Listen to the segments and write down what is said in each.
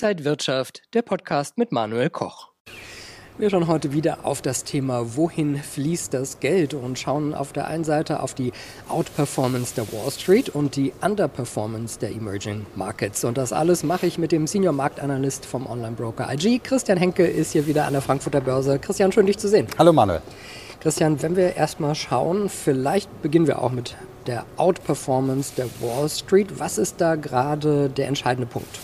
Inside Wirtschaft, der Podcast mit Manuel Koch. Wir schauen heute wieder auf das Thema, wohin fließt das Geld und schauen auf der einen Seite auf die Outperformance der Wall Street und die Underperformance der Emerging Markets. Und das alles mache ich mit dem Senior Marktanalyst vom Online-Broker IG. Christian Henke ist hier wieder an der Frankfurter Börse. Christian, schön dich zu sehen. Hallo Manuel. Christian, wenn wir erstmal schauen, vielleicht beginnen wir auch mit der Outperformance der Wall Street. Was ist da gerade der entscheidende Punkt?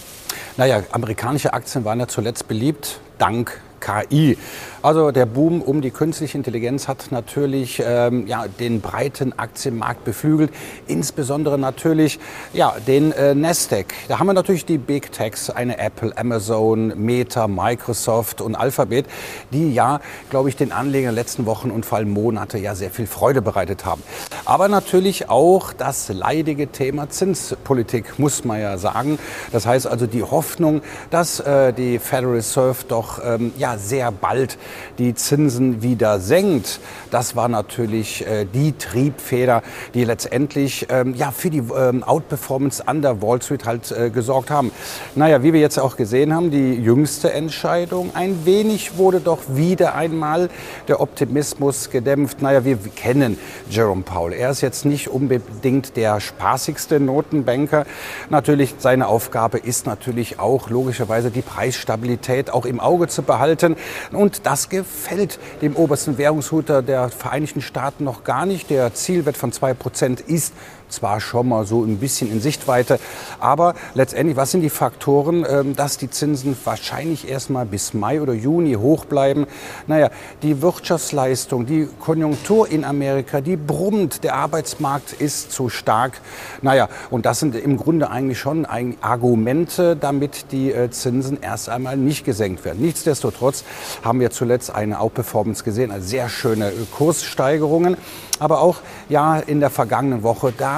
Naja, amerikanische Aktien waren ja zuletzt beliebt, dank KI. Also der Boom um die künstliche Intelligenz hat natürlich ähm, ja, den breiten Aktienmarkt beflügelt, insbesondere natürlich ja, den äh, Nasdaq. Da haben wir natürlich die Big Techs, eine Apple, Amazon, Meta, Microsoft und Alphabet, die ja, glaube ich, den Anlegern in letzten Wochen und vor allem Monate ja sehr viel Freude bereitet haben. Aber natürlich auch das leidige Thema Zinspolitik, muss man ja sagen. Das heißt also die Hoffnung, dass äh, die Federal Reserve doch ähm, ja, sehr bald die Zinsen wieder senkt. Das war natürlich äh, die Triebfeder, die letztendlich ähm, ja, für die ähm, Outperformance an der Wall Street halt äh, gesorgt haben. Naja, wie wir jetzt auch gesehen haben, die jüngste Entscheidung, ein wenig wurde doch wieder einmal der Optimismus gedämpft. Naja, wir kennen Jerome Powell. Er ist jetzt nicht unbedingt der spaßigste Notenbanker. Natürlich, seine Aufgabe ist natürlich auch logischerweise die Preisstabilität auch im Auge zu behalten. Und das gefällt dem obersten Währungshuter der Vereinigten Staaten noch gar nicht. Der Zielwert von 2% ist zwar schon mal so ein bisschen in Sichtweite, aber letztendlich, was sind die Faktoren, ähm, dass die Zinsen wahrscheinlich erst mal bis Mai oder Juni hoch bleiben? Naja, die Wirtschaftsleistung, die Konjunktur in Amerika, die brummt, der Arbeitsmarkt ist zu stark. Naja, und das sind im Grunde eigentlich schon Argumente, damit die äh, Zinsen erst einmal nicht gesenkt werden. Nichtsdestotrotz haben wir zuletzt eine Outperformance gesehen, also sehr schöne Kurssteigerungen aber auch ja in der vergangenen Woche, da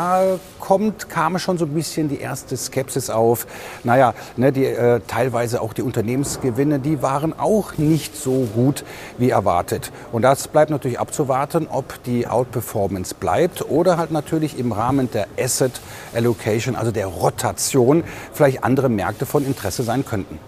kommt, kam schon so ein bisschen die erste Skepsis auf. Naja, ne, die, äh, teilweise auch die Unternehmensgewinne, die waren auch nicht so gut wie erwartet. Und das bleibt natürlich abzuwarten, ob die Outperformance bleibt oder halt natürlich im Rahmen der Asset Allocation, also der Rotation, vielleicht andere Märkte von Interesse sein könnten.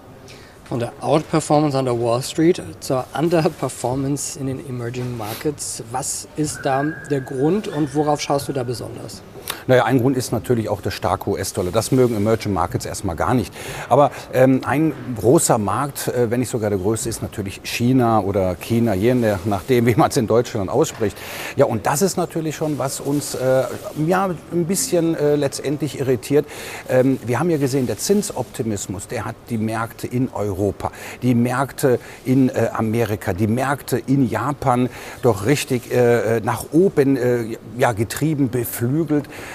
Von der Outperformance an der Wall Street zur Underperformance in den Emerging Markets. Was ist da der Grund und worauf schaust du da besonders? Naja, ein Grund ist natürlich auch der starke US-Dollar. Das mögen Emerging Markets erstmal gar nicht. Aber ähm, ein großer Markt, äh, wenn nicht sogar der größte, ist natürlich China oder China, je nachdem, wie man es in Deutschland ausspricht. Ja, und das ist natürlich schon, was uns äh, ja, ein bisschen äh, letztendlich irritiert. Ähm, wir haben ja gesehen, der Zinsoptimismus, der hat die Märkte in Europa, die Märkte in äh, Amerika, die Märkte in Japan doch richtig äh, nach oben äh, ja, getrieben, beflügelt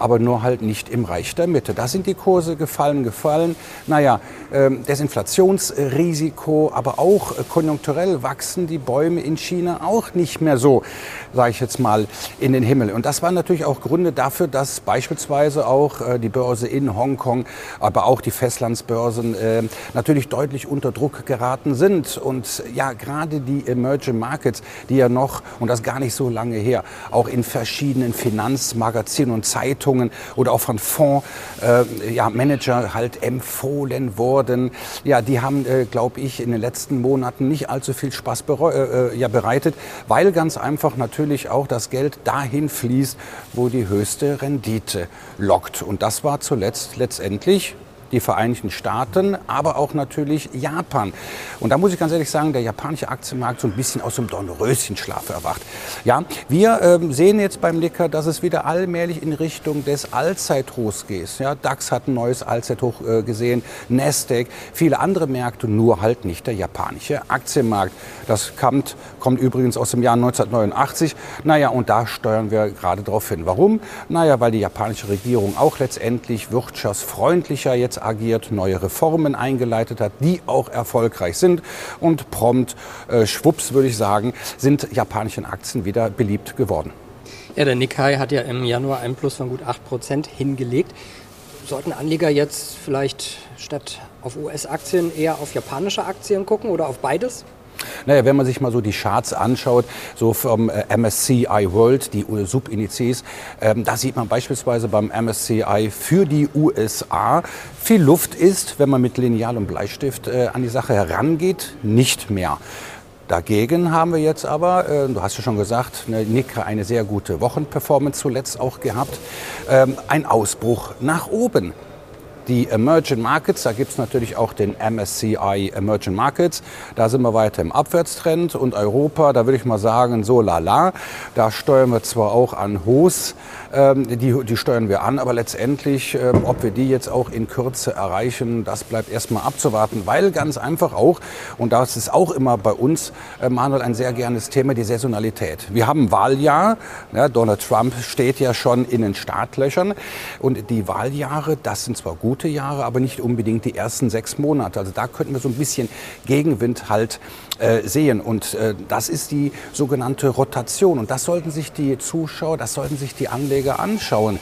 aber nur halt nicht im Reich der Mitte. Da sind die Kurse gefallen, gefallen. Naja, ähm, das Inflationsrisiko, aber auch äh, konjunkturell wachsen die Bäume in China auch nicht mehr so, sage ich jetzt mal, in den Himmel. Und das waren natürlich auch Gründe dafür, dass beispielsweise auch äh, die Börse in Hongkong, aber auch die Festlandsbörsen äh, natürlich deutlich unter Druck geraten sind. Und ja, gerade die Emerging Markets, die ja noch, und das gar nicht so lange her, auch in verschiedenen Finanzmagazinen und Zeitungen Bewertungen oder auch von Fondsmanager äh, ja, Manager halt empfohlen worden. Ja, die haben, äh, glaube ich, in den letzten Monaten nicht allzu viel Spaß äh, ja, bereitet, weil ganz einfach natürlich auch das Geld dahin fließt, wo die höchste Rendite lockt. Und das war zuletzt letztendlich die Vereinigten Staaten, aber auch natürlich Japan. Und da muss ich ganz ehrlich sagen, der japanische Aktienmarkt so ein bisschen aus dem Dornröschenschlaf erwacht. Ja, wir ähm, sehen jetzt beim Licker, dass es wieder allmählich in Richtung des Allzeithochs geht. Ja, DAX hat ein neues Allzeithoch äh, gesehen, Nasdaq, viele andere Märkte, nur halt nicht der japanische Aktienmarkt. Das kommt, kommt übrigens aus dem Jahr 1989. Naja, und da steuern wir gerade darauf hin. Warum? Naja, weil die japanische Regierung auch letztendlich wirtschaftsfreundlicher jetzt agiert, neue Reformen eingeleitet hat, die auch erfolgreich sind. Und prompt, äh, schwupps würde ich sagen, sind japanische Aktien wieder beliebt geworden. Ja, der Nikkei hat ja im Januar einen Plus von gut 8% hingelegt. Sollten Anleger jetzt vielleicht statt auf US-Aktien eher auf japanische Aktien gucken oder auf beides? Naja, wenn man sich mal so die Charts anschaut, so vom äh, MSCI World, die Subindizes, ähm, da sieht man beispielsweise beim MSCI für die USA viel Luft ist, wenn man mit Lineal und Bleistift äh, an die Sache herangeht, nicht mehr. Dagegen haben wir jetzt aber, äh, du hast ja schon gesagt, eine Nika eine sehr gute Wochenperformance zuletzt auch gehabt, ähm, ein Ausbruch nach oben die Emerging Markets, da gibt es natürlich auch den MSCI Emerging Markets. Da sind wir weiter im Abwärtstrend und Europa, da würde ich mal sagen, so lala. Da steuern wir zwar auch an Hochs, ähm, die, die steuern wir an, aber letztendlich, ähm, ob wir die jetzt auch in Kürze erreichen, das bleibt erstmal abzuwarten, weil ganz einfach auch, und das ist auch immer bei uns, äh, Manuel, ein sehr gernes Thema, die Saisonalität. Wir haben Wahljahr, ja, Donald Trump steht ja schon in den Startlöchern und die Wahljahre, das sind zwar gute Jahre, aber nicht unbedingt die ersten sechs Monate. Also da könnten wir so ein bisschen Gegenwind halt äh, sehen. Und äh, das ist die sogenannte Rotation. Und das sollten sich die Zuschauer, das sollten sich die Anleger anschauen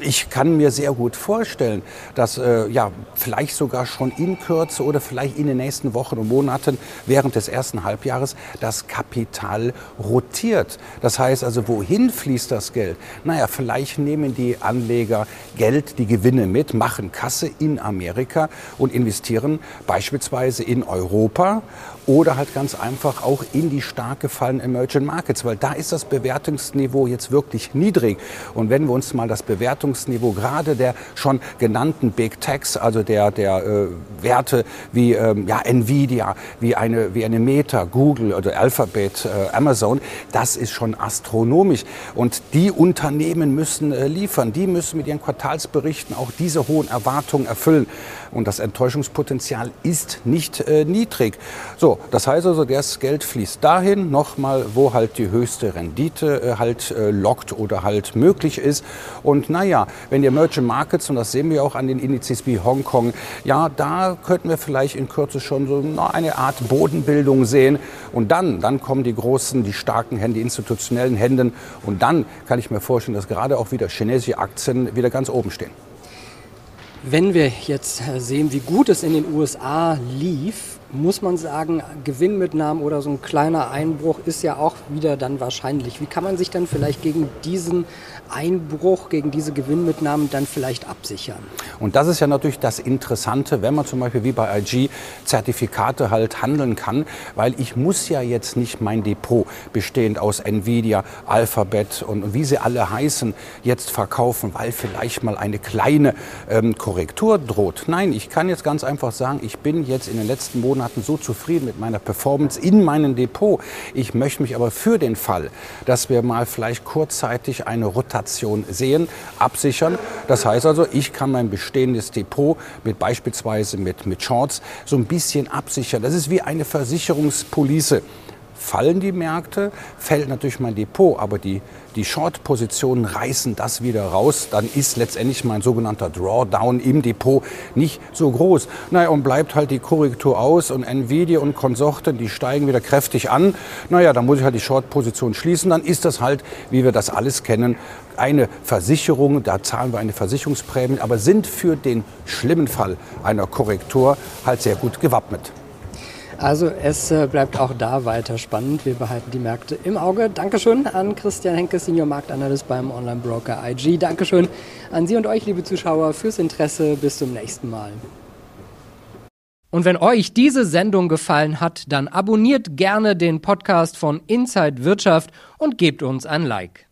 ich kann mir sehr gut vorstellen, dass äh, ja vielleicht sogar schon in Kürze oder vielleicht in den nächsten Wochen und Monaten während des ersten Halbjahres das Kapital rotiert. Das heißt also, wohin fließt das Geld? Naja, vielleicht nehmen die Anleger Geld, die Gewinne mit, machen Kasse in Amerika und investieren beispielsweise in Europa oder halt ganz einfach auch in die stark gefallenen Emerging Markets, weil da ist das Bewertungsniveau jetzt wirklich niedrig. Und wenn wir uns mal das Bewertungsniveau gerade der schon genannten Big Techs, also der, der äh, Werte wie ähm, ja, Nvidia, wie eine, wie eine Meta, Google oder Alphabet, äh, Amazon, das ist schon astronomisch. Und die Unternehmen müssen äh, liefern, die müssen mit ihren Quartalsberichten auch diese hohen Erwartungen erfüllen. Und das Enttäuschungspotenzial ist nicht äh, niedrig. So, das heißt also, das Geld fließt dahin, nochmal, wo halt die höchste Rendite äh, halt äh, lockt oder halt möglich ist. Und naja, wenn die Emerging Markets, und das sehen wir auch an den Indizes wie Hongkong, ja, da könnten wir vielleicht in Kürze schon so eine Art Bodenbildung sehen. Und dann, dann kommen die großen, die starken Hände, die institutionellen Händen. Und dann kann ich mir vorstellen, dass gerade auch wieder chinesische Aktien wieder ganz oben stehen. Wenn wir jetzt sehen, wie gut es in den USA lief, muss man sagen, Gewinnmitnahmen oder so ein kleiner Einbruch ist ja auch wieder dann wahrscheinlich. Wie kann man sich dann vielleicht gegen diesen Einbruch, gegen diese Gewinnmitnahmen dann vielleicht absichern? Und das ist ja natürlich das Interessante, wenn man zum Beispiel wie bei IG Zertifikate halt handeln kann, weil ich muss ja jetzt nicht mein Depot bestehend aus Nvidia, Alphabet und wie sie alle heißen, jetzt verkaufen, weil vielleicht mal eine kleine ähm, Korrektur droht. Nein, ich kann jetzt ganz einfach sagen, ich bin jetzt in den letzten Monaten Monaten so zufrieden mit meiner Performance in meinem Depot. Ich möchte mich aber für den Fall, dass wir mal vielleicht kurzzeitig eine Rotation sehen, absichern. Das heißt also, ich kann mein bestehendes Depot mit beispielsweise mit, mit Shorts so ein bisschen absichern. Das ist wie eine Versicherungspolice fallen die Märkte, fällt natürlich mein Depot, aber die, die Short-Positionen reißen das wieder raus, dann ist letztendlich mein sogenannter Drawdown im Depot nicht so groß. Naja, und bleibt halt die Korrektur aus und Nvidia und Konsorten, die steigen wieder kräftig an. Naja, dann muss ich halt die Short-Position schließen, dann ist das halt, wie wir das alles kennen, eine Versicherung, da zahlen wir eine Versicherungsprämie, aber sind für den schlimmen Fall einer Korrektur halt sehr gut gewappnet. Also es äh, bleibt auch da weiter spannend. Wir behalten die Märkte im Auge. Dankeschön an Christian Henke, Senior Marktanalyst beim Online-Broker IG. Dankeschön an Sie und euch, liebe Zuschauer, fürs Interesse. Bis zum nächsten Mal. Und wenn euch diese Sendung gefallen hat, dann abonniert gerne den Podcast von Inside Wirtschaft und gebt uns ein Like.